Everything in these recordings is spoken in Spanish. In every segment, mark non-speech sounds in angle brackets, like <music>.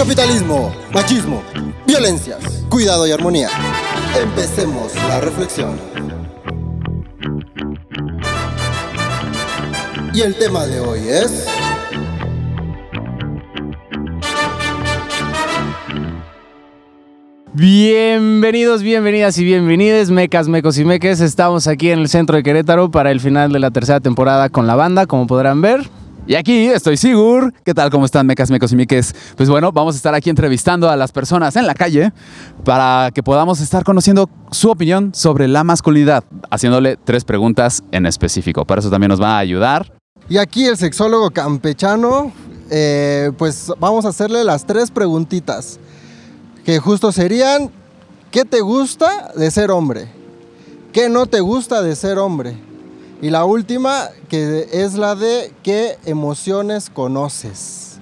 Capitalismo, machismo, violencias, cuidado y armonía. Empecemos la reflexión. Y el tema de hoy es... Bienvenidos, bienvenidas y bienvenides, mecas, mecos y meques. Estamos aquí en el centro de Querétaro para el final de la tercera temporada con la banda, como podrán ver. Y aquí estoy Sigur. ¿Qué tal? ¿Cómo están, mecas, mecos y miques? Pues bueno, vamos a estar aquí entrevistando a las personas en la calle para que podamos estar conociendo su opinión sobre la masculinidad, haciéndole tres preguntas en específico. Para eso también nos va a ayudar. Y aquí el sexólogo campechano, eh, pues vamos a hacerle las tres preguntitas. Que justo serían, ¿qué te gusta de ser hombre? ¿Qué no te gusta de ser hombre? Y la última, que es la de qué emociones conoces.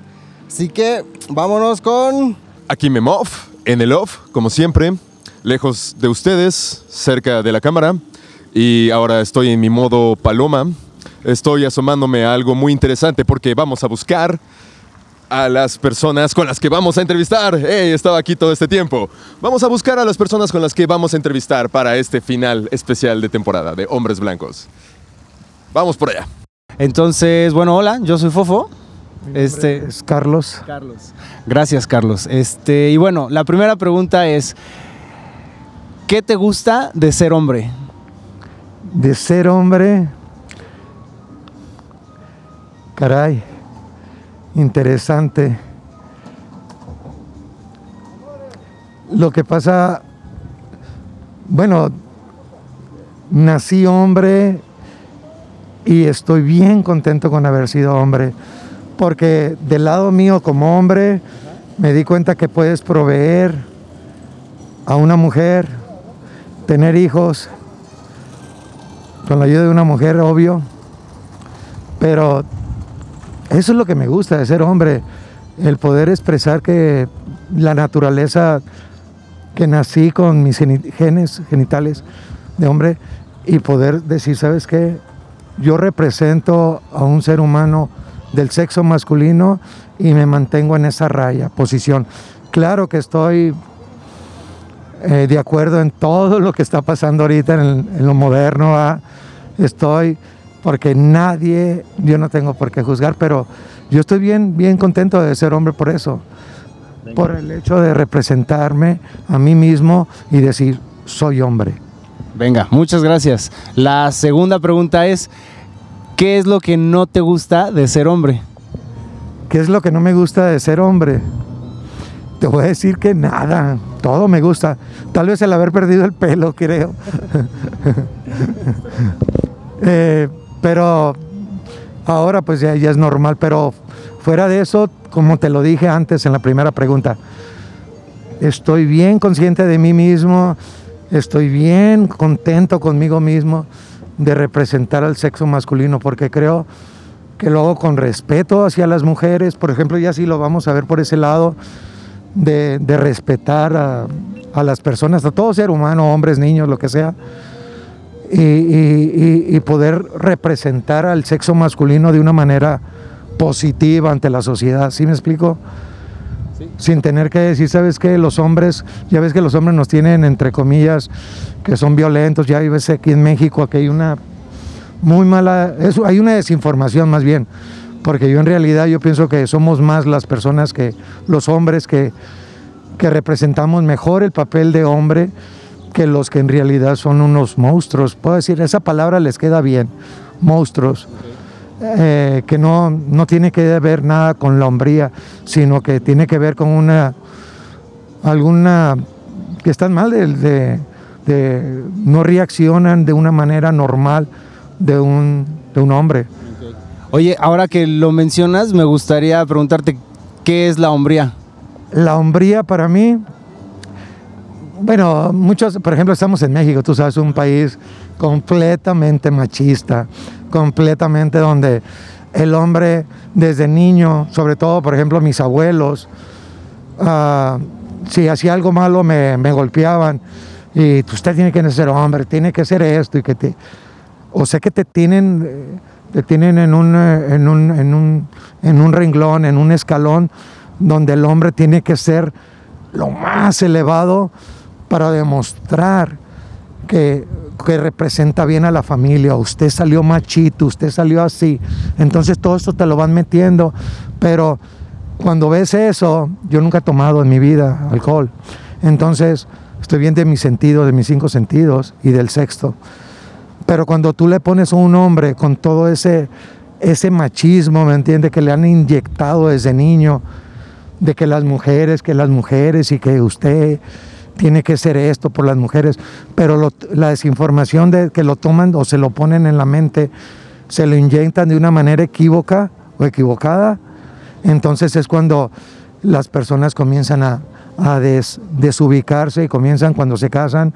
Así que vámonos con... Aquí Memov, en el off, como siempre, lejos de ustedes, cerca de la cámara. Y ahora estoy en mi modo paloma. Estoy asomándome a algo muy interesante porque vamos a buscar a las personas con las que vamos a entrevistar. Hey, he estado aquí todo este tiempo. Vamos a buscar a las personas con las que vamos a entrevistar para este final especial de temporada de Hombres Blancos. Vamos por allá. Entonces, bueno, hola, yo soy Fofo. Este es Carlos. Carlos. Gracias, Carlos. Este, y bueno, la primera pregunta es ¿qué te gusta de ser hombre? De ser hombre. Caray. Interesante. Lo que pasa, bueno, nací hombre y estoy bien contento con haber sido hombre, porque del lado mío como hombre me di cuenta que puedes proveer a una mujer, tener hijos, con la ayuda de una mujer, obvio, pero eso es lo que me gusta de ser hombre, el poder expresar que la naturaleza que nací con mis genes genitales de hombre y poder decir, ¿sabes qué? Yo represento a un ser humano del sexo masculino y me mantengo en esa raya, posición. Claro que estoy eh, de acuerdo en todo lo que está pasando ahorita en, en lo moderno. Estoy porque nadie, yo no tengo por qué juzgar, pero yo estoy bien, bien contento de ser hombre por eso, por el hecho de representarme a mí mismo y decir, soy hombre. Venga, muchas gracias. La segunda pregunta es, ¿qué es lo que no te gusta de ser hombre? ¿Qué es lo que no me gusta de ser hombre? Te voy a decir que nada, todo me gusta. Tal vez el haber perdido el pelo, <laughs> creo. <laughs> eh, pero ahora pues ya, ya, es normal, pero fuera de eso, como te lo dije antes en la primera pregunta, estoy bien consciente de mí mismo, estoy bien contento conmigo mismo de representar al sexo masculino, porque creo que lo hago con respeto hacia las mujeres, por ejemplo, ya sí lo vamos a ver por ese lado, de, respetar a, las personas, a todo ser humano, hombres, niños, lo que sea y, y, y, poder representar al sexo masculino de una manera positiva ante la sociedad. ¿Sí me explico? Sin tener que decir, ¿sabes qué? Los hombres, ya ves que los hombres nos tienen, entre comillas, que son violentos. Ya ves aquí en México que hay una muy mala, hay una desinformación más bien, porque yo en realidad yo pienso que somos más las personas que los hombres que, que representamos mejor el papel de hombre que los que en realidad son unos monstruos. Puedo decir, esa palabra les queda bien, monstruos. Eh, que no, no tiene que ver nada con la hombría, sino que tiene que ver con una, alguna, que están mal de, de, de no reaccionan de una manera normal de un, de un hombre. Oye, ahora que lo mencionas, me gustaría preguntarte, ¿Qué es la hombría? La hombría para mí, bueno, muchos, por ejemplo, estamos en México, tú sabes, un país completamente machista, completamente donde el hombre desde niño, sobre todo, por ejemplo, mis abuelos, ah, si hacía algo malo me, golpeaban y usted tiene que ser hombre, tiene que ser esto y que te, o sea que te tienen, te tienen en un, en un, en un, en un renglón, en un escalón donde el hombre tiene que ser lo más elevado para demostrar que, que representa bien a la familia. Usted salió machito, usted salió así. Entonces todo esto te lo van metiendo. Pero cuando ves eso, yo nunca he tomado en mi vida alcohol. Entonces estoy bien de mis sentidos, de mis cinco sentidos y del sexto. Pero cuando tú le pones a un hombre con todo ese, ese machismo, ¿me entiendes? Que le han inyectado desde niño, de que las mujeres, que las mujeres y que usted tiene que ser esto por las mujeres, pero la desinformación de que lo toman o se lo ponen en la mente, se lo inyectan de una manera equívoca o equivocada, entonces es cuando las personas comienzan a, desubicarse y comienzan cuando se casan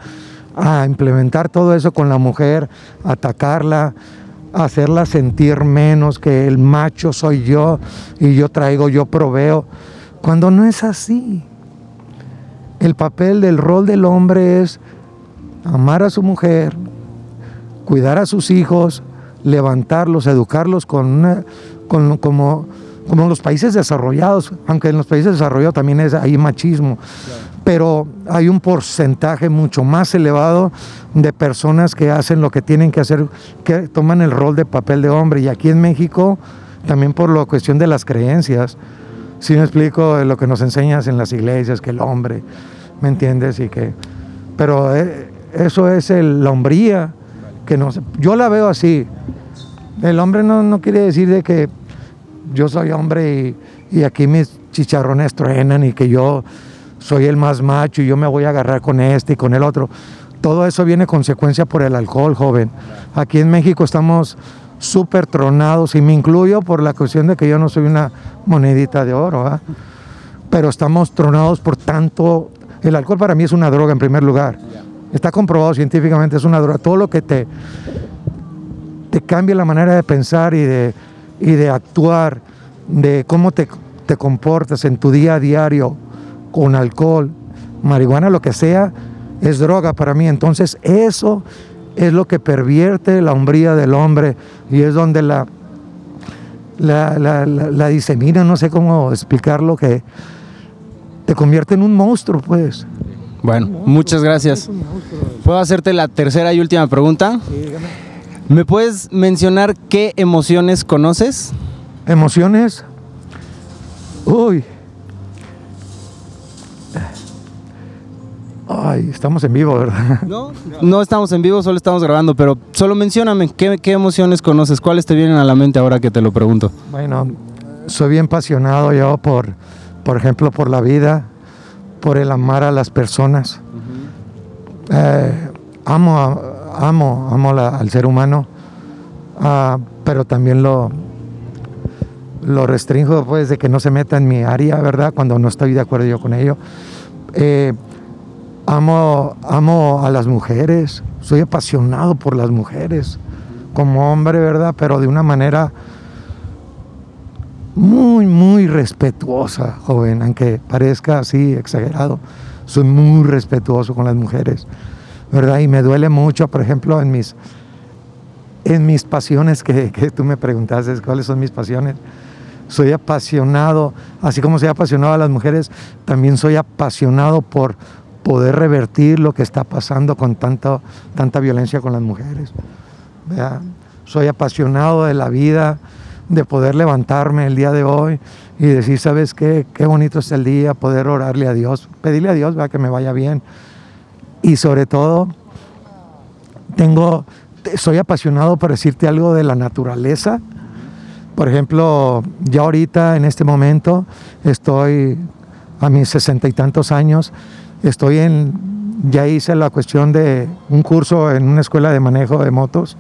a implementar todo eso con la mujer, atacarla, hacerla sentir menos, que el macho soy yo y yo traigo, yo proveo, cuando no es así. El papel del rol del hombre es amar a su mujer, cuidar a sus hijos, levantarlos, educarlos con como, como en los países desarrollados, aunque en los países desarrollados también hay machismo, pero hay un porcentaje mucho más elevado de personas que hacen lo que tienen que hacer, que toman el rol de papel de hombre. Y aquí en México, también por la cuestión de las creencias, si me explico lo que nos enseñas en las iglesias, que el hombre, ¿me entiendes? Y que, pero eh, eso es el, la hombría, que yo la veo así. El hombre no, no quiere decir de que yo soy hombre y, y, aquí mis chicharrones truenan y que yo soy el más macho y yo me voy a agarrar con este y con el otro. Todo eso viene consecuencia por el alcohol, joven. Aquí en México estamos súper tronados, y me incluyo por la cuestión de que yo no soy una monedita de oro, pero estamos tronados por tanto. El alcohol para mí es una droga en primer lugar. Está comprobado científicamente, es una droga. Todo lo que te, te cambia la manera de pensar y de, y de actuar, de cómo te, te comportas en tu día a diario con alcohol, marihuana, lo que sea, es droga para mí. Entonces eso es lo que pervierte la hombría del hombre y es donde la, la, disemina, no sé cómo explicarlo, que te convierte en un monstruo, pues. Bueno, muchas gracias. ¿Puedo hacerte la tercera y última pregunta? ¿Me puedes mencionar qué emociones conoces? ¿Emociones? Uy, Ay, estamos en vivo, ¿verdad? No, no estamos en vivo, solo estamos grabando, pero solo mencióname, ¿qué, emociones conoces? ¿Cuáles te vienen a la mente ahora que te lo pregunto? Bueno, soy bien apasionado yo por, por ejemplo, por la vida, por el amar a las personas. Eh, amo, amo, amo al ser humano, ah, pero también lo, lo restringo pues de que no se meta en mi área, ¿verdad? Cuando no estoy de acuerdo yo con ello. Eh, Amo, amo a las mujeres, soy apasionado por las mujeres, como hombre, ¿verdad? Pero de una manera muy, muy respetuosa, joven, aunque parezca así exagerado. Soy muy respetuoso con las mujeres, ¿verdad? Y me duele mucho, por ejemplo, en mis, en mis pasiones que, que tú me preguntaste, ¿cuáles son mis pasiones? Soy apasionado, así como soy apasionado a las mujeres, también soy apasionado por poder revertir lo que está pasando con tanta, tanta violencia con las mujeres. Soy apasionado de la vida, de poder levantarme el día de hoy y decir, ¿sabes qué? Qué bonito es el día, poder orarle a Dios, pedirle a Dios que me vaya bien. Y sobre todo, tengo, soy apasionado por decirte algo de la naturaleza. Por ejemplo, ya ahorita, en este momento, estoy a mis sesenta y tantos años, Estoy en, ya hice la cuestión de un curso en una escuela de manejo de motos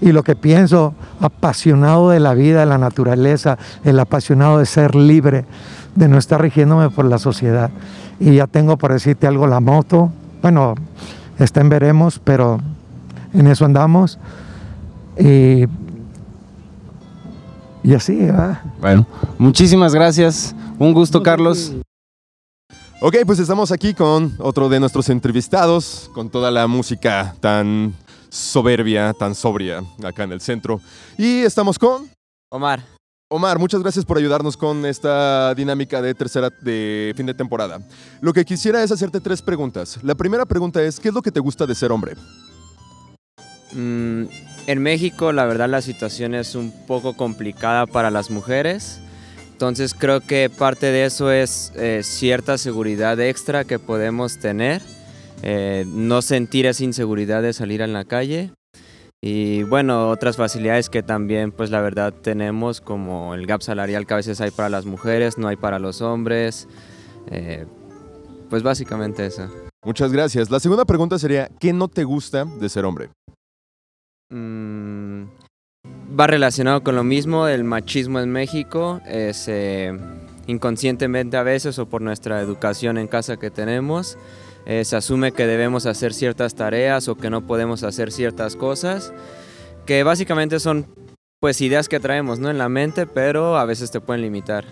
y lo que pienso, apasionado de la vida, de la naturaleza, el apasionado de ser libre, de no estar rigiéndome por la sociedad. Y ya tengo para decirte algo la moto. Bueno, está en veremos, pero en eso andamos. Y, y así, ¿verdad? Bueno, muchísimas gracias. Un gusto, Carlos. Ok, pues estamos aquí con otro de nuestros entrevistados, con toda la música tan soberbia, tan sobria acá en el centro. Y estamos con Omar, Omar, muchas gracias por ayudarnos con esta dinámica de tercera de fin de temporada. Lo que quisiera es hacerte tres preguntas. La primera pregunta es, ¿qué es lo que te gusta de ser hombre? mm, en México la verdad la situación es un poco complicada para las mujeres. Entonces creo que parte de eso es eh, cierta seguridad extra que podemos tener. eh, no sentir esa inseguridad de salir en la calle. Y bueno, otras facilidades que también pues la verdad tenemos como el gap salarial que a veces hay para las mujeres, no hay para los hombres. eh, pues básicamente eso. Muchas gracias. La segunda pregunta sería, ¿qué no te gusta de ser hombre? Mm, va relacionado con lo mismo, el machismo en México es eh, inconscientemente a veces o por nuestra educación en casa que tenemos, eh, se asume que debemos hacer ciertas tareas o que no podemos hacer ciertas cosas, que básicamente son pues ideas que traemos ¿no? en la mente, pero a veces te pueden limitar.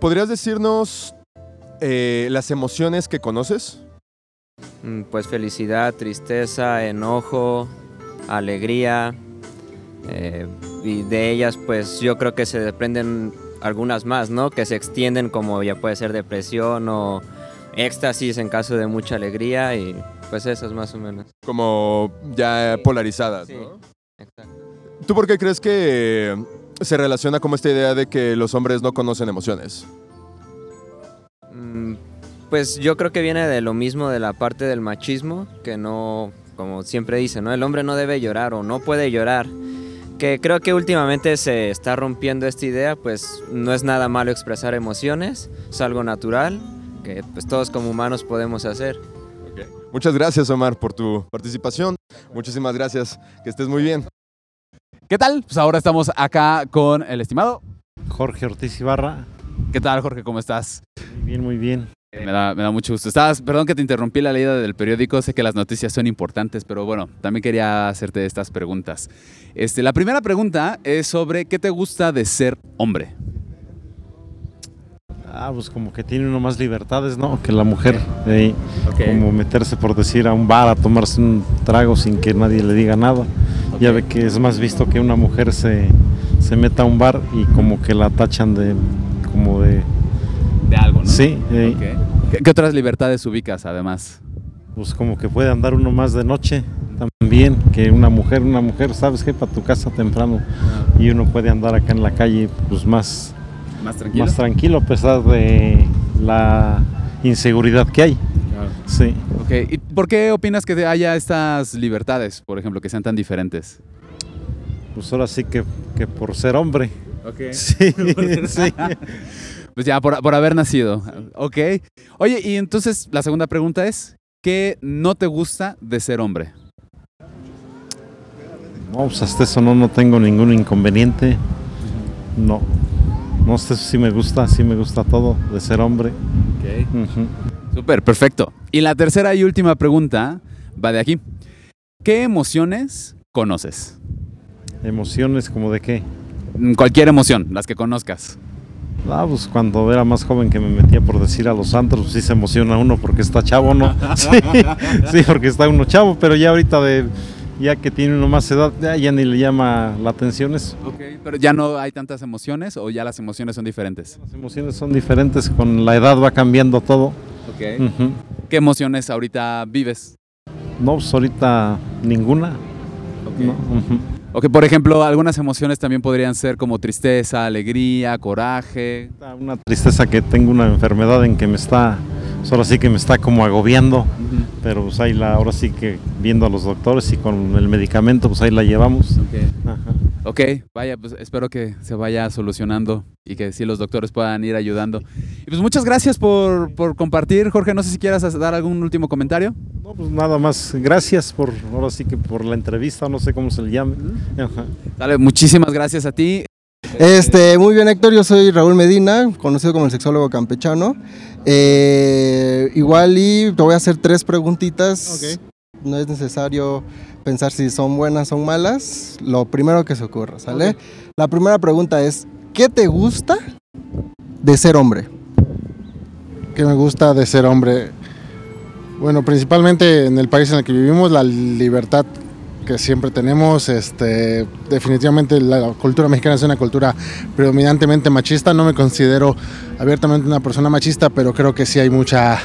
¿Podrías decirnos eh, las emociones que conoces? Mm, Pues felicidad, tristeza, enojo, alegría. Eh, y de ellas pues yo creo que se desprenden algunas más, ¿no? Que se extienden como ya puede ser depresión o éxtasis en caso de mucha alegría y pues esas más o menos. Como ya polarizadas, Sí. ¿no? Exacto. ¿Tú por qué crees que se relaciona como esta idea de que los hombres no conocen emociones? Mm, Pues yo creo que viene de lo mismo de la parte del machismo, que no, como siempre dicen, ¿no? El hombre no debe llorar o no puede llorar. Que creo que últimamente se está rompiendo esta idea, pues no es nada malo expresar emociones, es algo natural, que pues todos como humanos podemos hacer. Muchas gracias, Omar, por tu participación. Muchísimas gracias. Que estés muy bien. ¿Qué tal? Pues ahora estamos acá con el estimado. Jorge Ortiz Ibarra. ¿Qué tal, Jorge? ¿Cómo estás? Muy bien, muy bien. Me da, me da mucho gusto. Estabas, perdón que te interrumpí la leída del periódico, sé que las noticias son importantes, pero bueno, también quería hacerte estas preguntas. Este, la primera pregunta es sobre qué te gusta de ser hombre. Ah, pues como que tiene uno más libertades, ¿no? Que la mujer. eh, Como meterse, por decir, a un bar a tomarse un trago sin que nadie le diga nada. Ya ve que es más visto que una mujer se, se meta a un bar y como que la tachan de... como de... De algo, ¿no? Sí, Ok. ¿Qué, qué otras libertades ubicas además? pues como que puede andar uno más de noche también que una mujer. Una mujer, ¿sabes qué? Para tu casa temprano. Y uno puede andar acá en la calle pues más... ¿Más tranquilo? más tranquilo a pesar de la inseguridad que hay. Sí. Ok, ¿y por qué opinas que haya estas libertades, por ejemplo, que sean tan diferentes? Pues ahora sí que, que por ser hombre. Ok. <laughs> Sí, <laughs> sí. <laughs> Pues ya, por, por haber nacido. Ok. Oye, y entonces la segunda pregunta es, ¿qué no te gusta de ser hombre? No, pues hasta eso no, no tengo ningún inconveniente. No. No sé si me gusta, sí me gusta todo de ser hombre. Ok. Ujú. Súper, perfecto. Y la tercera y última pregunta va de aquí. ¿Qué emociones conoces? Emociones como de qué. Mm, Cualquier emoción, las que conozcas. Ah, pues cuando era más joven que me metía por decir a los antros, pues sí se emociona uno porque está chavo, ¿no? <laughs> <laughs> Sí, sí, porque está uno chavo, pero ya ahorita de ya que tiene uno más edad, ya, ya ni le llama la atención eso. Ok. Pero ya no hay tantas emociones o ya las emociones son diferentes. Las emociones son diferentes, con la edad va cambiando todo. Ok. ¿Qué emociones ahorita vives? No, pues ahorita ninguna. No, Ok, por ejemplo, algunas emociones también podrían ser como tristeza, alegría, coraje. Una tristeza que tengo una enfermedad en que me está, pues ahora sí que me está como agobiando, pero pues ahí la, ahora sí que viendo a los doctores y con el medicamento, pues ahí la llevamos. Ajá. Ok, vaya, pues espero que se vaya solucionando y que sí los doctores puedan ir ayudando. Y pues muchas gracias por, por compartir, Jorge. No sé si quieras dar algún último comentario. No, pues nada más, gracias por, ahora sí que por la entrevista, no sé cómo se le llame. Ajá. Dale, muchísimas gracias a ti. Este, muy bien, Héctor. Yo soy Raúl Medina, conocido como el sexólogo campechano. Eh, igual y te voy a hacer tres preguntitas. No es necesario pensar si son buenas o malas. Lo primero que se ocurra, ¿sale? La primera pregunta es: ¿qué te gusta de ser hombre? ¿Qué me gusta de ser hombre? Bueno, principalmente en el país en el que vivimos, la libertad que siempre tenemos. Este, definitivamente la cultura mexicana es una cultura predominantemente machista. No me considero abiertamente una persona machista, pero creo que sí hay mucha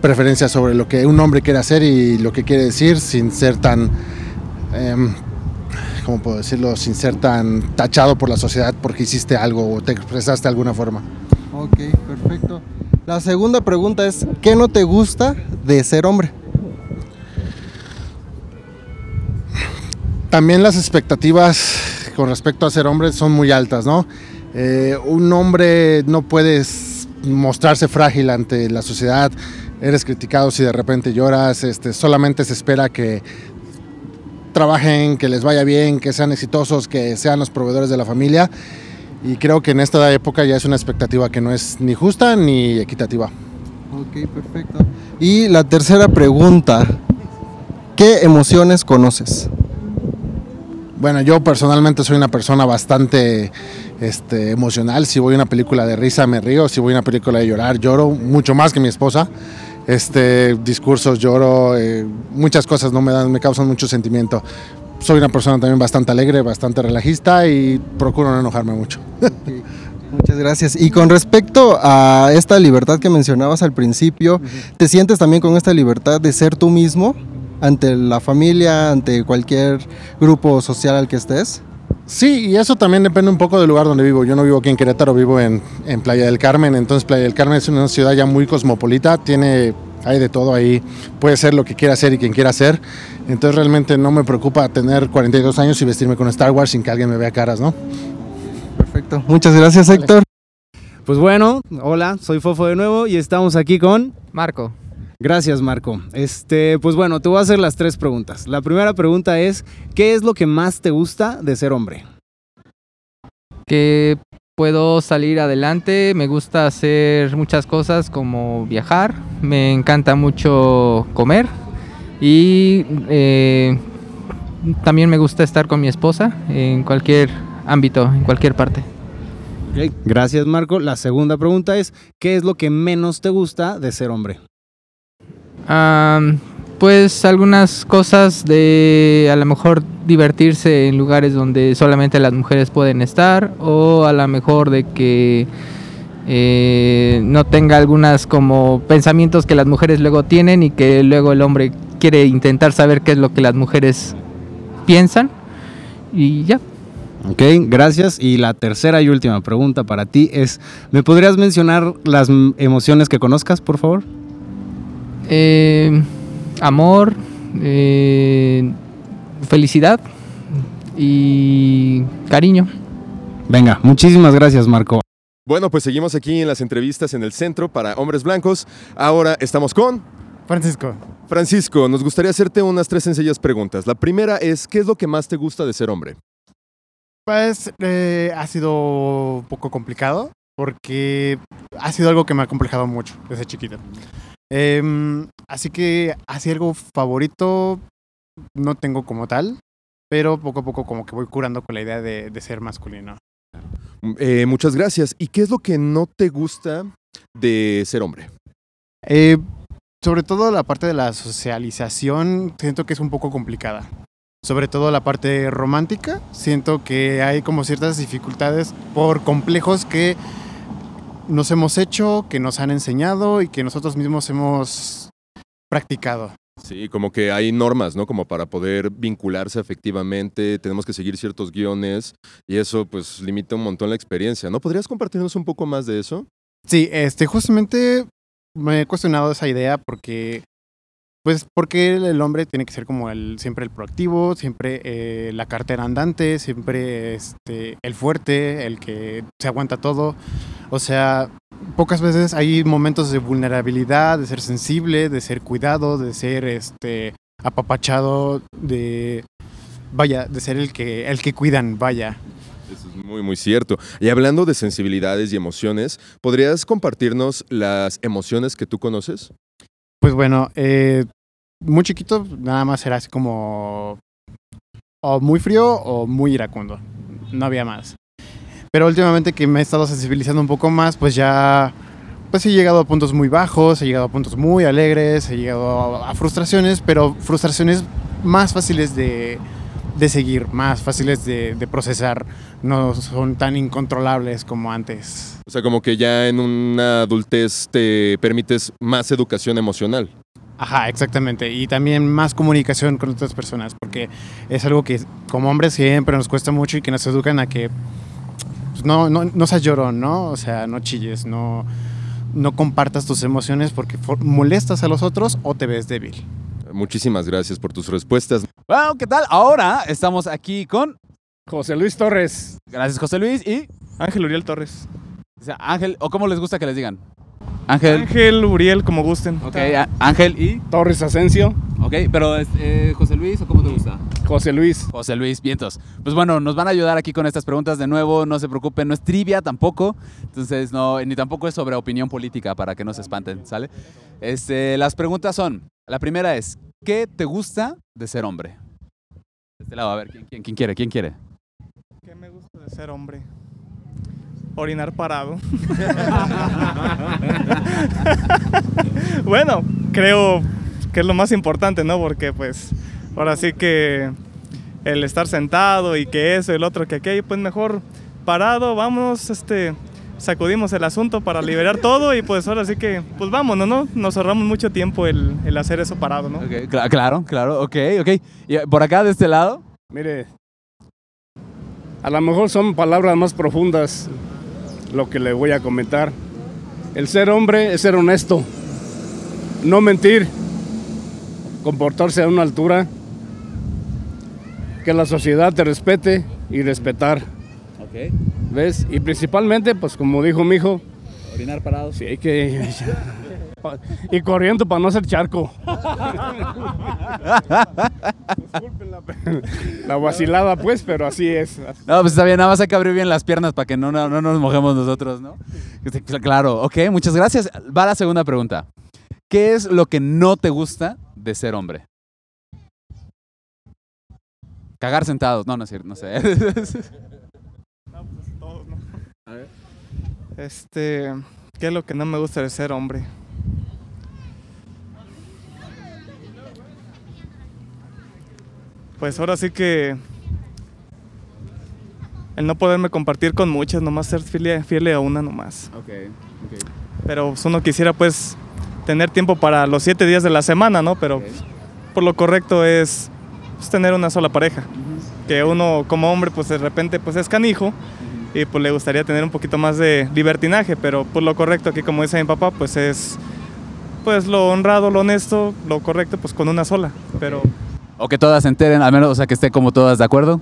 preferencia sobre lo que un hombre quiere hacer y lo que quiere decir sin ser tan, em, ¿cómo puedo decirlo? Sin ser tan tachado por la sociedad porque hiciste algo o te expresaste de alguna forma. Ok, perfecto. La segunda pregunta es, ¿qué no te gusta de ser hombre? También las expectativas con respecto a ser hombre son muy altas, ¿no? Eh, un hombre no puede mostrarse frágil ante la sociedad, eres criticado si de repente lloras, este, solamente se espera que trabajen, que les vaya bien, que sean exitosos, que sean los proveedores de la familia. Y creo que en esta época ya es una expectativa que no es ni justa ni equitativa. Ok, perfecto. Y la tercera pregunta, ¿qué emociones conoces? Bueno, yo personalmente soy una persona bastante este, emocional. Si voy a una película de risa me río, si voy a una película de llorar lloro, mucho más que mi esposa. Este, discursos lloro, eh, muchas cosas no me dan, me causan mucho sentimiento. Soy una persona también bastante alegre, bastante relajista y procuro no enojarme mucho. Muchas gracias. Y con respecto a esta libertad que mencionabas al principio, ¿te sientes también con esta libertad de ser tú mismo? Ante la familia, ante cualquier grupo social al que estés? Sí, y eso también depende un poco del lugar donde vivo. Yo no vivo aquí en Querétaro, vivo en, Playa del Carmen, entonces Playa del Carmen es una ciudad ya muy cosmopolita, tiene, hay de todo ahí, puede ser lo que quiera hacer y quien quiera hacer, entonces realmente no me preocupa tener 42 años y vestirme con Star Wars sin que alguien me vea caras, ¿no? Perfecto, muchas gracias Héctor. Pues bueno, hola, soy Fofo de nuevo y estamos aquí con Marco. Gracias, Marco. Este, pues bueno, te voy a hacer las tres preguntas. La primera pregunta es: ¿qué es lo que más te gusta de ser hombre? Que puedo salir adelante, me gusta hacer muchas cosas como viajar, me encanta mucho comer y eh, también me gusta estar con mi esposa en cualquier ámbito, en cualquier parte. Gracias Marco. La segunda pregunta es, ¿qué es lo que menos te gusta de ser hombre? Pues algunas cosas de a lo mejor divertirse en lugares donde solamente las mujeres pueden estar o a lo mejor de que eh, no tenga algunas como pensamientos que las mujeres luego tienen y que luego el hombre quiere intentar saber qué es lo que las mujeres piensan y ya. Ok, gracias. Y la tercera y última pregunta para ti es, ¿me podrías mencionar las emociones que conozcas, por favor? Eh, amor, eh, felicidad y cariño. Venga, muchísimas gracias Marco. Bueno, pues seguimos aquí en las entrevistas en el centro para hombres blancos. Ahora estamos con... Francisco. Francisco, nos gustaría hacerte unas tres sencillas preguntas. La primera es, ¿qué es lo que más te gusta de ser hombre? Pues eh, ha sido un poco complicado porque ha sido algo que me ha complejado mucho desde chiquito. Em, así que así algo favorito no tengo como tal, pero poco a poco como que voy curando con la idea de, ser masculino. Eh, muchas gracias. ¿Y qué es lo que no te gusta de ser hombre? Eh, sobre todo la parte de la socialización, siento que es un poco complicada. Sobre todo la parte romántica, siento que hay como ciertas dificultades por complejos que nos hemos hecho, que nos han enseñado y que nosotros mismos hemos practicado. Sí, como que hay normas, ¿no? Como para poder vincularse efectivamente, tenemos que seguir ciertos guiones y eso pues limita un montón la experiencia, ¿no? ¿Podrías compartirnos un poco más de eso? Sí, este, justamente me he cuestionado esa idea porque, pues, porque el hombre tiene que ser como el, siempre el proactivo, siempre eh, la cartera andante, siempre este, el fuerte, el que se aguanta todo. O sea, pocas veces hay momentos de vulnerabilidad, de ser sensible, de ser cuidado, de ser este apapachado, de vaya, de ser el que el que cuidan, vaya. Eso es Muy, muy cierto. Y hablando de sensibilidades y emociones, ¿podrías compartirnos las emociones que tú conoces? Pues bueno, eh, muy chiquito nada más era así como o muy frío o muy iracundo. No había más. Pero últimamente que me he estado sensibilizando un poco más, pues ya pues he llegado a puntos muy bajos, he llegado a puntos muy alegres, he llegado a, frustraciones, pero frustraciones más fáciles de, de seguir, más fáciles de, de procesar, no son tan incontrolables como antes. O sea, como que ya en una adultez te permites más educación emocional. Ajá, exactamente. Y también más comunicación con otras personas, porque es algo que como hombres siempre nos cuesta mucho y que nos educan a que pues, no, no, no seas llorón, ¿no? O sea, no chilles, no, no compartas tus emociones porque molestas a los otros o te ves débil. Muchísimas gracias por tus respuestas. Bueno, ¿qué tal? Ahora estamos aquí con José Luis Torres. Gracias, José Luis. Y Ángel Uriel Torres. o sea, Ángel, o cómo les gusta que les digan. Ángel. Ángel Uriel, como gusten. Ok, Ángel y. Torres Asensio. Ok, pero este, José Luis, ¿o cómo te gusta? José Luis. José Luis, vientos. Pues bueno, nos van a ayudar aquí con estas preguntas de nuevo. No se preocupen, no es trivia tampoco. Entonces, no, ni tampoco es sobre opinión política para que no se espanten, ¿sale? Este, las preguntas son: la primera es, ¿qué te gusta de ser hombre? De este lado, a ver, ¿quién, quién, quién quiere? ¿Quién quiere? ¿Qué me gusta de ser hombre? Orinar parado. <laughs> bueno, creo que es lo más importante, ¿no? Porque pues ahora sí que el estar sentado y que eso, el otro que aquello, pues mejor parado, vamos, este, sacudimos el asunto para liberar todo y pues ahora sí que, pues vámonos, ¿no? Nos ahorramos mucho tiempo el, el hacer eso parado, ¿no? Claro, claro, ok, ok. Y eh, por acá, de este lado. Mire, a lo mejor son palabras más profundas lo que le voy a comentar. El ser hombre es ser honesto, no mentir, comportarse a una altura, que la sociedad te respete y respetar. Ok. ¿Ves? Y principalmente, pues como dijo mi hijo, Orinar parado. sí hay que... y corriendo para no hacer charco. Disculpen la, la vacilada, pues, pero así es. No, pues está bien, nada más hay que abrir bien las piernas para que no, no, no nos mojemos nosotros, ¿no? Este, cl- Claro, ok, muchas gracias. Va la segunda pregunta. ¿Qué es lo que no te gusta de ser hombre? Cagar sentados. No, no es cierto, no sé. <laughs> Este, ¿qué es lo que no me gusta de ser hombre? Pues ahora sí que el no poderme compartir con muchas, nomás ser fiel, fiel a una nomás. Pero pues, uno quisiera pues tener tiempo para los siete días de la semana, ¿no? Pero pues, por lo correcto es pues, tener una sola pareja. Que uno como hombre pues de repente pues es canijo y pues le gustaría tener un poquito más de libertinaje, pero pues lo correcto aquí como dice mi papá pues es pues lo honrado, lo honesto, lo correcto pues con una sola, pero o que todas se enteren, al menos, o sea, que esté como todas de acuerdo.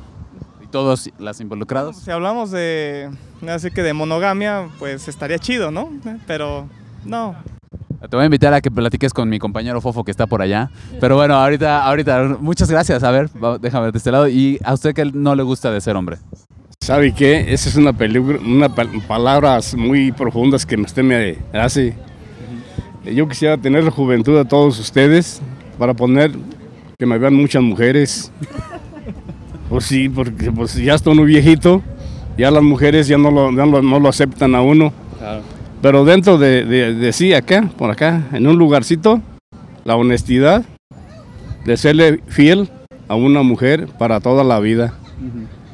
Y todos las involucrados. si hablamos de así que de monogamia pues estaría chido, ¿no? Pero no, Te voy a invitar a que platiques con mi compañero Fofo que está por allá. Pero bueno, ahorita, ahorita, muchas gracias. A ver, déjame de este lado. ¿Y a usted qué no le gusta de ser hombre? ¿Sabe qué? Esa es una, una pa- palabras muy profundas que usted me hace. Yo quisiera tener la juventud de todos ustedes para poner que me vean muchas mujeres. <laughs> Pues sí, porque pues ya está uno viejito, ya las mujeres ya no lo, ya no, no lo aceptan a uno. Pero dentro de, de, de sí, acá, por acá, en un lugarcito, la honestidad de serle fiel a una mujer para toda la vida.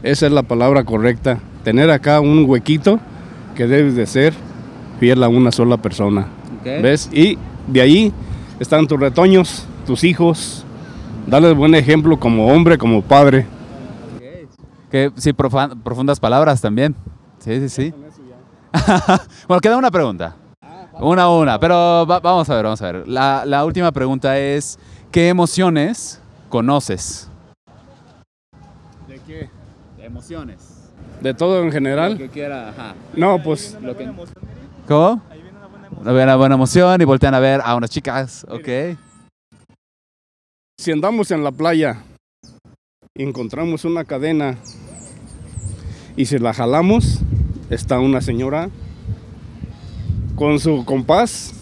Esa es la palabra correcta. Tener acá un huequito que debes de ser fiel a una sola persona. ¿Ves? Y de ahí están tus retoños, tus hijos. Darles buen ejemplo como hombre, como padre. Que sí, profan- profundas palabras también. Sí, sí, sí. <laughs> bueno, queda una pregunta. Una a una, pero va- vamos a ver, vamos a ver. La, la última pregunta es, ¿qué emociones conoces? Emociones. De todo en general. quiera, ajá. No, pues ¿Cómo? Una buena, buena emoción y voltean a ver a unas chicas, ok. si andamos en la playa y encontramos una cadena y si la jalamos, está una señora con su compás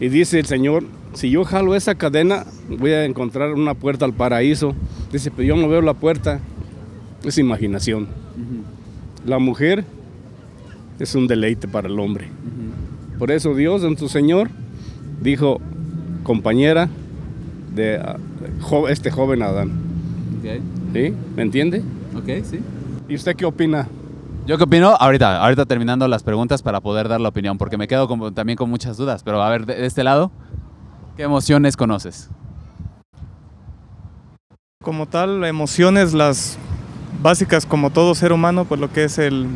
y dice el Señor, si yo jalo esa cadena, voy a encontrar una puerta al paraíso. Dice, pero yo no veo la puerta. Es imaginación. La mujer es un deleite para el hombre. Por eso Dios en su Señor dijo, compañera de ah, jo- este joven Adán. ¿Sí? ¿Me entiende? Ok, sí. ¿Y usted qué opina? ¿Yo qué opino? Ahorita, ahorita terminando las preguntas para poder dar la opinión, porque me quedo con- también con muchas dudas. Pero a ver, de, de este lado, ¿qué emociones conoces? Como tal, emociones las básicas como todo ser humano, pues lo que es el,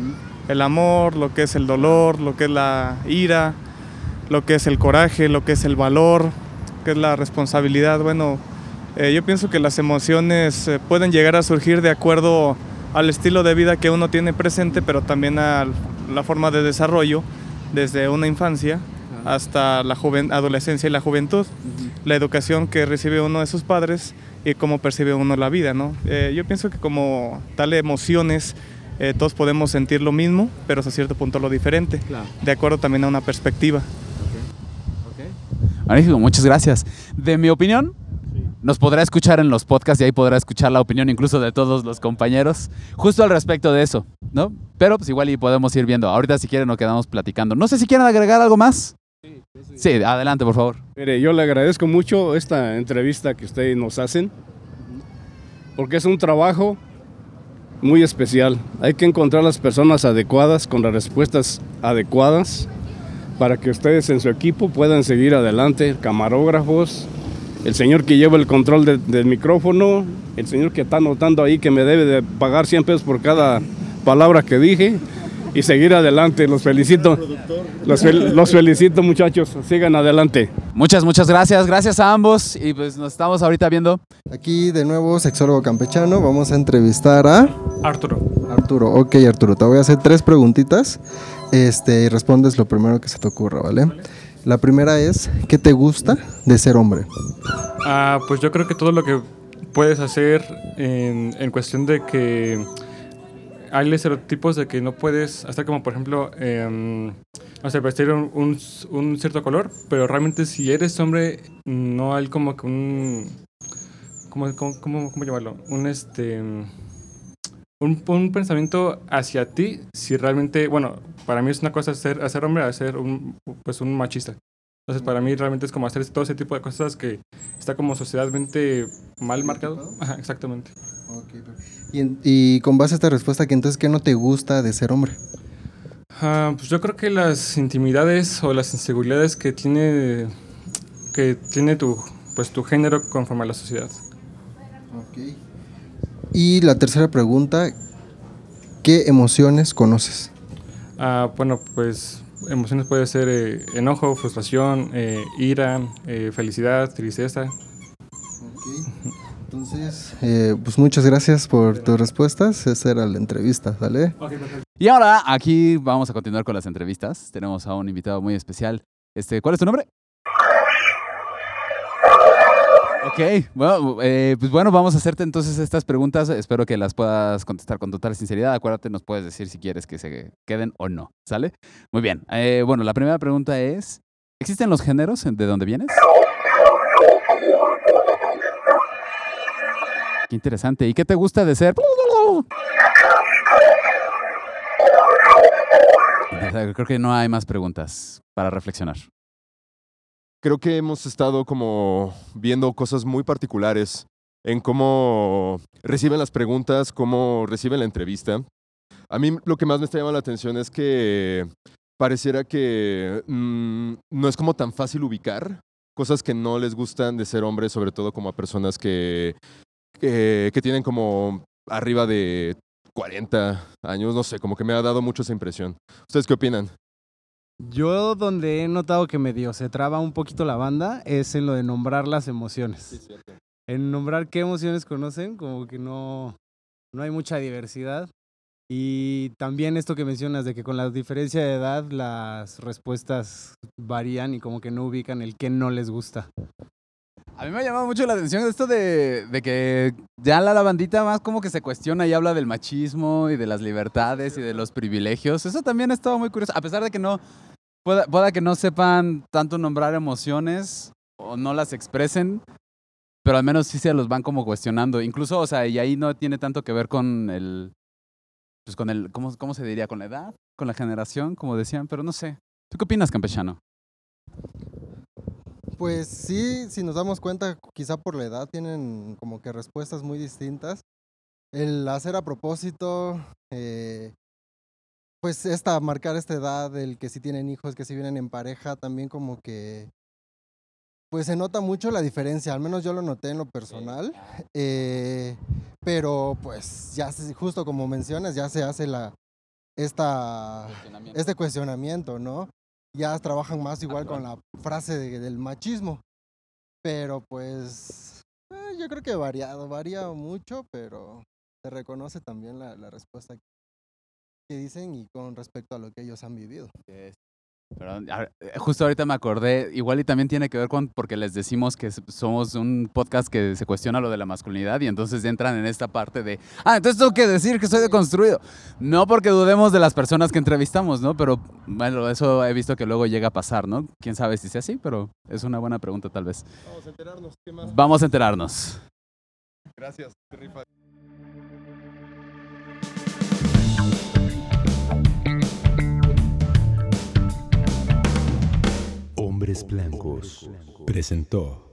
el amor, lo que es el dolor, lo que es la ira, lo que es el coraje, lo que es el valor, que es la responsabilidad. Bueno, eh, yo pienso que las emociones eh, pueden llegar a surgir de acuerdo al estilo de vida que uno tiene presente, pero también a la forma de desarrollo desde una infancia hasta la adolescencia y la juventud, la educación que recibe uno de sus padres y cómo percibe uno la vida, ¿no? Eh, yo pienso que como tal emociones eh, todos podemos sentir lo mismo, pero hasta cierto punto lo diferente, de acuerdo también a una perspectiva. Magnífico, muchas gracias. De mi opinión, nos podrá escuchar en los podcasts y ahí podrá escuchar la opinión incluso de todos los compañeros, justo al respecto de eso, ¿no? Pero pues igual y podemos ir viendo. Ahorita si quieren nos quedamos platicando. No sé si quieren agregar algo más. Sí, adelante, por favor. Mire, yo le agradezco mucho esta entrevista que ustedes nos hacen, porque es un trabajo muy especial. Hay que encontrar las personas adecuadas con las respuestas adecuadas para que ustedes en su equipo puedan seguir adelante, camarógrafos, el señor que lleva el control de- del micrófono, el señor que está anotando ahí que me debe de pagar 100 pesos por cada palabra que dije y seguir adelante. Los felicito. Los, fel- los felicito muchachos. Sigan adelante. Muchas, muchas gracias. Gracias a ambos y pues nos estamos ahorita viendo. Aquí de nuevo, sexólogo campechano, vamos a entrevistar a Arturo. Arturo. Ok, Arturo, te voy a hacer tres preguntitas este, y respondes lo primero que se te ocurra, ¿vale? La primera es, ¿qué te gusta de ser hombre? Ah, pues yo creo que todo lo que puedes hacer en, en cuestión de que hay estereotipos de que no puedes hacer como por ejemplo em, no sé vestir un, un- un cierto color pero realmente si eres hombre no hay como que un cómo, cómo, cómo- cómo llamarlo un este un, un pensamiento hacia ti si realmente bueno para mí es una cosa ser hacer hombre a ser un pues un machista. Entonces para mí realmente es como hacer todo ese tipo de cosas que está como socialmente mal marcado. Ajá, exactamente Y, en- y con base a esta respuesta, ¿qué entonces qué no te gusta de ser hombre? Ah, pues yo creo que las intimidades o las inseguridades que tiene que tiene tu pues tu género conforme a la sociedad. Y la tercera pregunta, ¿qué emociones conoces? Ah, bueno, pues emociones puede ser eh, enojo, frustración, eh, ira, eh, felicidad, tristeza. Entonces, eh, pues muchas gracias por tus respuestas. Esa era la entrevista, ¿vale? Y ahora aquí vamos a continuar con las entrevistas. Tenemos a un invitado muy especial. Este, ¿Cuál es tu nombre? Ok, bueno, eh, pues bueno, vamos a hacerte entonces estas preguntas. Espero que las puedas contestar con total sinceridad. Acuérdate, nos puedes decir si quieres que se queden o no, ¿sale? Muy bien. Eh, bueno, la primera pregunta es, ¿existen los géneros de dónde vienes? Qué interesante. ¿Y qué te gusta de ser? <laughs> Creo que no hay más preguntas para reflexionar. Creo que hemos estado como viendo cosas muy particulares en cómo reciben las preguntas, cómo reciben la entrevista. A mí lo que más me está llamando la atención es que pareciera que mm, no es como tan fácil ubicar cosas que no les gustan de ser hombres, sobre todo como a personas que, que, que tienen como arriba de 40 años, no sé, como que me ha dado mucho esa impresión. ¿Ustedes qué opinan? Yo donde he notado que medio se traba un poquito la banda es en lo de nombrar las emociones. en nombrar qué emociones conocen, como que no, no hay mucha diversidad. Y también esto que mencionas de que con la diferencia de edad las respuestas varían y como que no ubican el que no les gusta. A mí me ha llamado mucho la atención esto de, que ya la, la bandita más como que se cuestiona y habla del machismo y de las libertades y de los privilegios. Eso también ha estado muy curioso. A pesar de que no, pueda, pueda que no sepan tanto nombrar emociones o no las expresen, pero al menos sí se los van como cuestionando. Incluso, o sea, y ahí no tiene tanto que ver con el, pues con el, ¿cómo, cómo se diría? Con la edad, con la generación, como decían, pero no sé. ¿Tú qué opinas, campechano? Pues sí, si nos damos cuenta, quizá por la edad tienen como que respuestas muy distintas. El hacer a propósito, eh, pues esta, marcar esta edad, el que si tienen hijos, que si vienen en pareja, también como que, pues se nota mucho la diferencia, al menos yo lo noté en lo personal, eh, pero pues ya justo como mencionas, ya se hace la, esta, este cuestionamiento, ¿no? Ya trabajan más igual con la frase de- del machismo, pero pues eh, yo creo que variado, varía mucho, pero se reconoce también la, la respuesta que dicen y con respecto a lo que ellos han vivido. Pero, ver, eh, justo ahorita me acordé, igual y también tiene que ver con porque les decimos que somos un podcast que se cuestiona lo de la masculinidad y entonces entran en esta parte de, ah, entonces tengo que decir que soy deconstruido. No porque dudemos de las personas que entrevistamos, ¿no? Pero bueno, eso he visto que luego llega a pasar, ¿no? Quién sabe si sea así, pero es una buena pregunta tal vez. Vamos a enterarnos. ¿Qué más? Vamos a enterarnos. Gracias. Hombres Blancos presentó